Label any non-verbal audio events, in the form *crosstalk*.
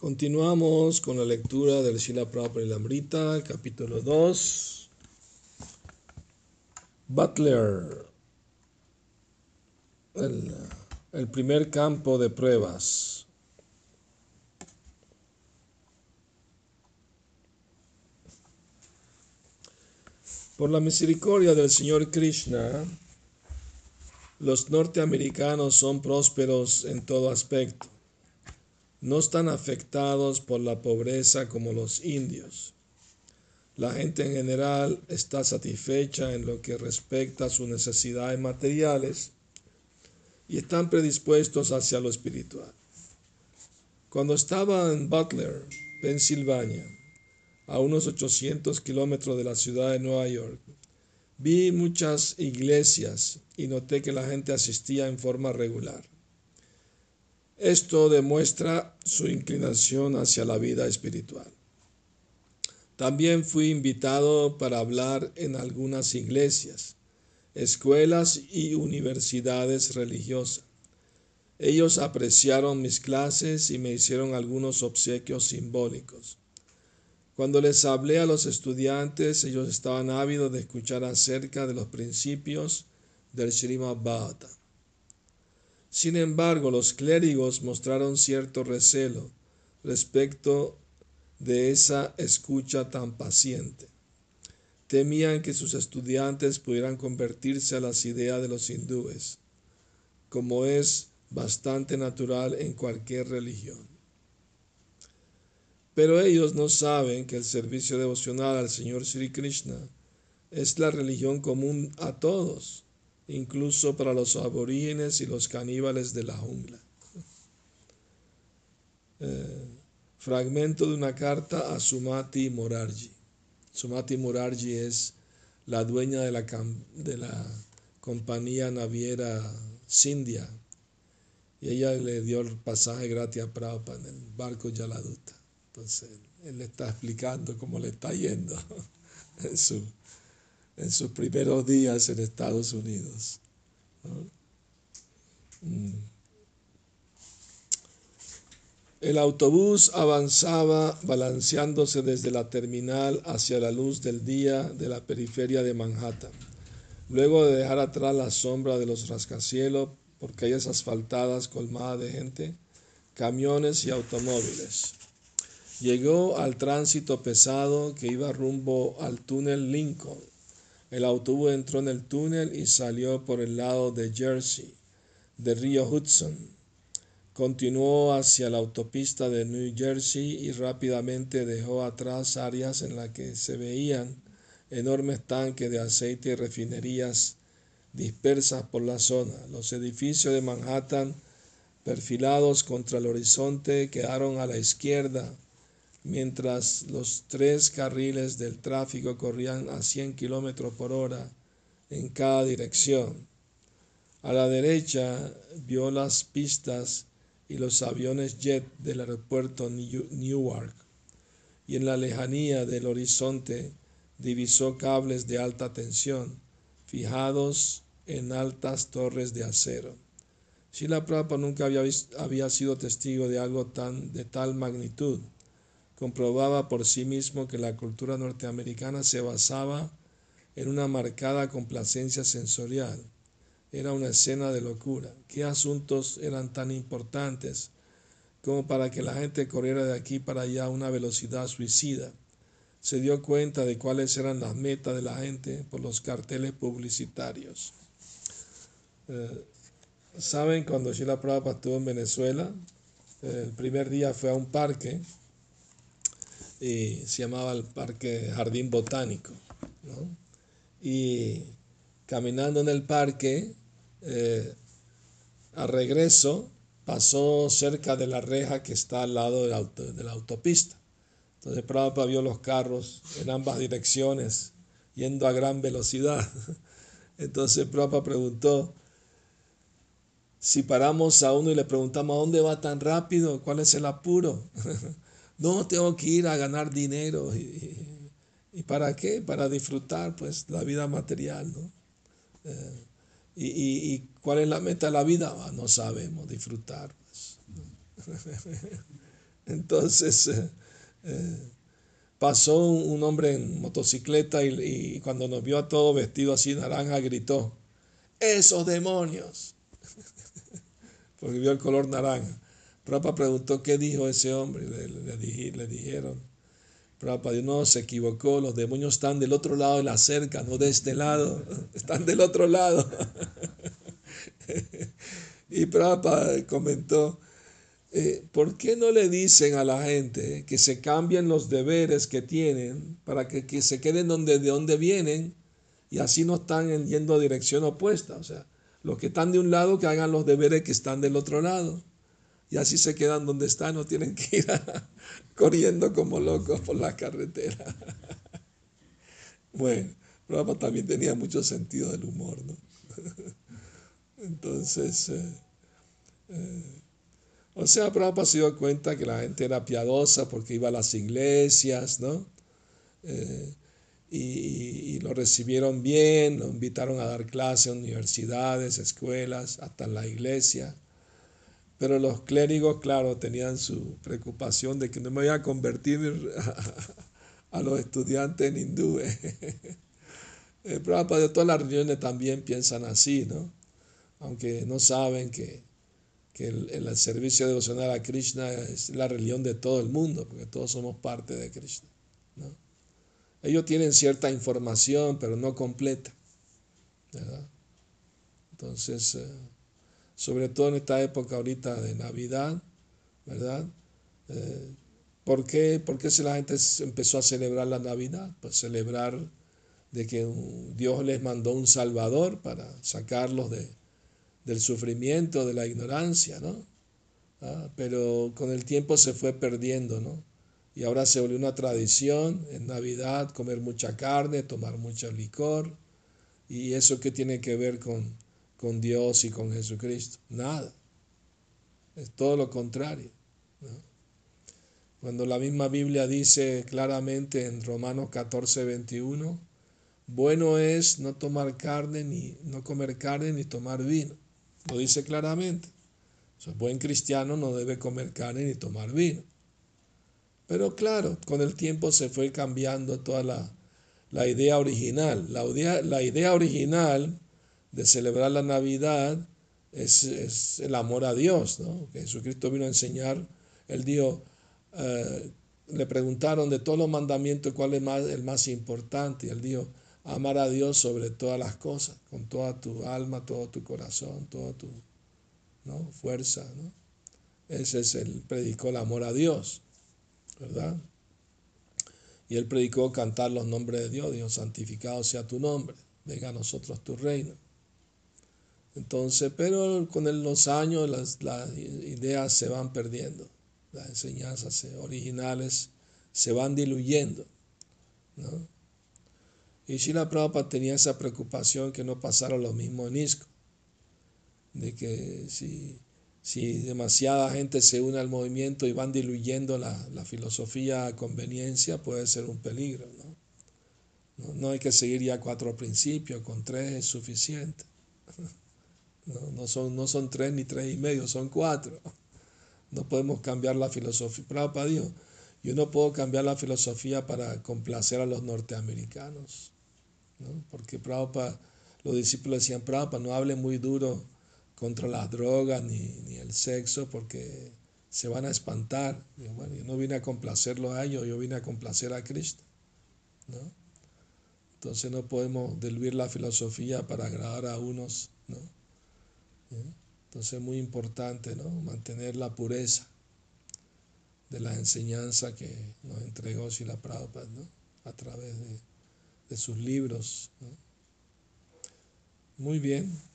Continuamos con la lectura del Shila Prabhupada y capítulo 2. Butler, el primer campo de pruebas. Por la misericordia del Señor Krishna, los norteamericanos son prósperos en todo aspecto. No están afectados por la pobreza como los indios. La gente en general está satisfecha en lo que respecta a sus necesidades materiales y están predispuestos hacia lo espiritual. Cuando estaba en Butler, Pensilvania, a unos 800 kilómetros de la ciudad de Nueva York, vi muchas iglesias y noté que la gente asistía en forma regular. Esto demuestra su inclinación hacia la vida espiritual. También fui invitado para hablar en algunas iglesias, escuelas y universidades religiosas. Ellos apreciaron mis clases y me hicieron algunos obsequios simbólicos. Cuando les hablé a los estudiantes, ellos estaban ávidos de escuchar acerca de los principios del Srimad Bhagavatam. Sin embargo, los clérigos mostraron cierto recelo respecto de esa escucha tan paciente. Temían que sus estudiantes pudieran convertirse a las ideas de los hindúes, como es bastante natural en cualquier religión. Pero ellos no saben que el servicio devocional al Señor Sri Krishna es la religión común a todos, incluso para los aborígenes y los caníbales de la jungla. Eh, fragmento de una carta a Sumati Morarji. Sumati Morarji es la dueña de la, compañía naviera Sindhya y ella le dio el pasaje gratis a Prabhupada en el barco Yaladuta. Entonces, él le está explicando cómo le está yendo *laughs* en, su, en sus primeros días en Estados Unidos. Mm. El autobús avanzaba balanceándose desde la terminal hacia la luz del día de la periferia de Manhattan. Luego de dejar atrás la sombra de los rascacielos por calles asfaltadas colmadas de gente, camiones y automóviles. Llegó al tránsito pesado que iba rumbo al túnel Lincoln. El autobús entró en el túnel y salió por el lado de Jersey, del río Hudson. Continuó hacia la autopista de New Jersey y rápidamente dejó atrás áreas en las que se veían enormes tanques de aceite y refinerías dispersas por la zona. Los edificios de Manhattan, perfilados contra el horizonte, quedaron a la izquierda mientras los tres carriles del tráfico corrían a 100 kilómetros por hora en cada dirección. A la derecha vio las pistas y los aviones jet del aeropuerto Newark y en la lejanía del horizonte divisó cables de alta tensión fijados en altas torres de acero. Shila Prabhupada nunca había, había sido testigo de algo tan de tal magnitud comprobaba por sí mismo que la cultura norteamericana se basaba en una marcada complacencia sensorial. Era una escena de locura. ¿Qué asuntos eran tan importantes como para que la gente corriera de aquí para allá a una velocidad suicida? Se dio cuenta de cuáles eran las metas de la gente por los carteles publicitarios. Eh, ¿Saben cuando Sheila Prabhupada estuvo en Venezuela? Eh, el primer día fue a un parque y se llamaba el Parque Jardín Botánico. Y caminando en el parque, eh, a regreso, pasó cerca de la reja que está al lado de la, de la autopista. Entonces Prabhupada vio los carros en ambas direcciones, yendo a gran velocidad. *laughs* Entonces Prabhupada preguntó, si paramos a uno y le preguntamos, ¿a dónde va tan rápido? ¿Cuál es el apuro? *laughs* No tengo que ir a ganar dinero. ¿Y, para qué? Para disfrutar pues la vida material. ¿no? Eh, y, cuál es la meta de la vida? Ah, no sabemos, disfrutar. Pues, *laughs* Entonces eh, eh, pasó un, hombre en motocicleta y, cuando nos vio a todos vestidos así naranja gritó, esos demonios, *laughs* porque vio el color naranja. Prabhupada preguntó qué dijo ese hombre, le, le, dijeron, Prabhupada no se equivocó, los demonios están del otro lado de la cerca, no de este lado, *laughs* están del otro lado. *laughs* y Prabhupada comentó, eh, ¿por qué no le dicen a la gente que se cambien los deberes que tienen para que, que se queden donde, de donde vienen y así no están yendo a dirección opuesta? O sea, los que están de un lado que hagan los deberes que están del otro lado y así se quedan donde están, no tienen que ir *laughs* corriendo como locos por la carretera. *laughs* bueno, Prabhupada también tenía mucho sentido del humor, ¿no? *laughs* Entonces, eh, eh, o sea, Prabhupada se dio cuenta que la gente era piadosa porque iba a las iglesias, ¿no? Eh, y, y, lo recibieron bien, lo invitaron a dar clases en universidades, escuelas, hasta en la iglesia. Pero los clérigos, claro, tenían su preocupación de que no me voy a convertir *laughs* a, los estudiantes en hindúes. *laughs* El Prabhupada de todas las religiones también piensan así, ¿no? Aunque no saben que, que el, el, servicio devocional a Krishna es la religión de todo el mundo, porque todos somos parte de Krishna. ¿no? Ellos tienen cierta información, pero no completa. ¿verdad? Entonces, eh, sobre todo en esta época ahorita de Navidad, ¿verdad? Eh, ¿por, qué, ¿Por qué la gente empezó a celebrar la Navidad? Pues celebrar de que Dios les mandó un Salvador para sacarlos de, del sufrimiento, de la ignorancia, ¿no? Ah, pero con el tiempo se fue perdiendo, ¿no? Y ahora se volvió una tradición en Navidad comer mucha carne, tomar mucho licor. ¿Y eso qué tiene que ver con, con Dios y con Jesucristo. Nada. Es todo lo contrario. Cuando la misma Biblia dice claramente en Romanos 14, 21, bueno es no tomar carne, ni no comer carne, ni tomar vino. Lo dice claramente. O buen cristiano no debe comer carne ni tomar vino. Pero claro, con el tiempo se fue cambiando toda la, la idea original. La la idea original de celebrar la Navidad es, el amor a Dios, ¿no? Que Jesucristo vino a enseñar, él dijo, eh, le preguntaron de todos los mandamientos cuál es más, el más importante, y él dijo, amar a Dios sobre todas las cosas, con toda tu alma, todo tu corazón, toda tu ¿no? fuerza, ¿no? Ese es el, predicó el amor a Dios, ¿verdad? Y él predicó cantar los nombres de Dios, Dios santificado sea tu nombre, venga a nosotros tu reino. Entonces, pero con los años las, ideas se van perdiendo, las enseñanzas originales se van diluyendo. ¿no? Y Shila Prabhupada tenía esa preocupación que no pasara lo mismo en ISCO, de que si, si demasiada gente se une al movimiento y van diluyendo la, filosofía a conveniencia, puede ser un peligro. ¿no? No, no hay que seguir ya cuatro principios, con tres es suficiente. *laughs* No, son, no son tres ni tres y medio, son cuatro. No podemos cambiar la filosofía. Prabhupada dijo, yo no puedo cambiar la filosofía para complacer a los norteamericanos. ¿no? Porque Prabhupada, los discípulos decían, Prabhupada, no hable muy duro contra las drogas ni, ni el sexo porque se van a espantar. bueno, yo no vine a complacerlos a ellos, yo vine a complacer a Cristo. ¿no? Entonces no podemos diluir la filosofía para agradar a unos. ¿no? Entonces es muy importante ¿no? mantener la pureza de la enseñanza que nos entregó Sila Prabhupada ¿no? a través de, de sus libros. Muy bien.